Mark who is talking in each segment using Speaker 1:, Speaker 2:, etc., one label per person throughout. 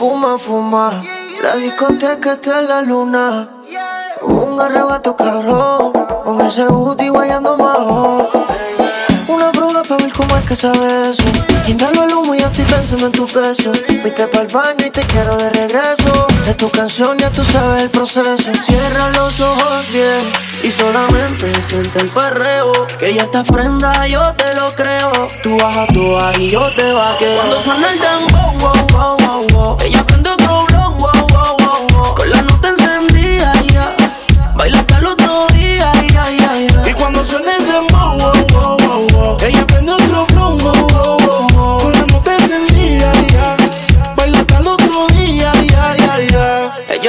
Speaker 1: fuma. La discoteca está en la luna. Un arrebato cabrón. Con ese booty guayando majo. Una prueba para ver cómo es que sabe eso. Inhalo el humo y ya estoy pensando en tu peso. Fuiste para el baño y te quiero de regreso. Es tu canción, ya tú sabes el proceso. Cierra los ojos bien y solamente siente el perreo. Que ya estás prenda, yo te lo creo. Tú bajas, tú y yo te vaqueo. Cuando suena el dembow, wow, wow, wow,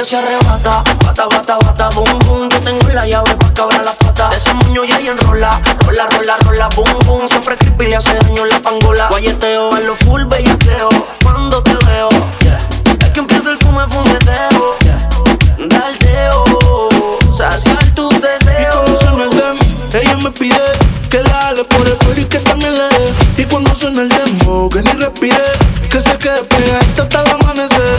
Speaker 1: Ella se arrebata, bata, bata, bata, boom, boom. Yo tengo la llave pa' cabrar la pata. De ese moño ya y enrola, rola, rola, rola, boom, boom. Siempre creepy le hace daño la pangola. Guayeteo en lo full bellateo. Cuando te veo, yeah. Es que empieza el fume, fumeteo. Yeah. Daldeo, saciar tus
Speaker 2: Y
Speaker 1: deseos.
Speaker 2: cuando suena el dem, ella me pide que la ale por el cuello y que también le dé. Y cuando suena el demo, que ni respire, que se quede pegadita hasta el amanecer.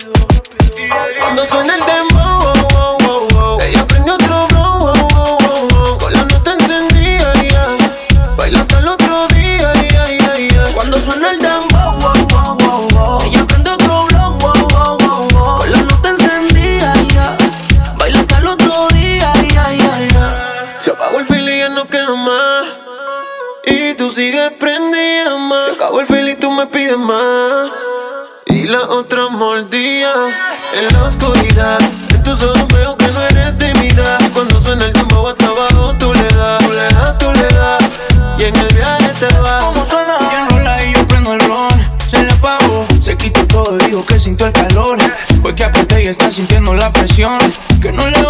Speaker 1: Apagó el fil y ya no queda más. Y tú sigues prendida más. Se acabó el fil y tú me pides más. Y la otra mordía en la oscuridad. En tus ojos veo que no eres de mi edad. Cuando suena el tiempo hasta abajo, tú le das, tú le das, tú le das. Y en el viaje te vas. ¿Cómo suena?
Speaker 2: Y enrola y yo prendo el ron. Se le apagó, se quitó todo, dijo que sintió el calor. Fue que apreté y está sintiendo la presión. Que no le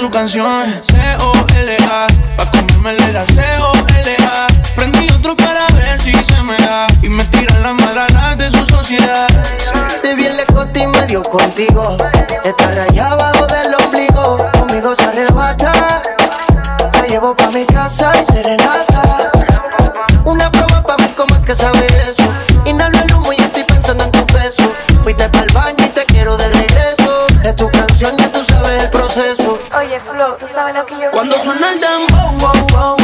Speaker 2: su canción. C-O-L-A, pa' comérmele la C-O-L-A. Prendí otro para ver si se me da. Y me tiran las malas de su sociedad.
Speaker 1: Te vi en la costa y medio contigo. Está rayado abajo del ombligo. Conmigo se arrebata. Te llevo pa' mi casa y serenata.
Speaker 3: Una prueba pa' ver cómo es que sabe
Speaker 1: Cuando suena el dembow, wow, wow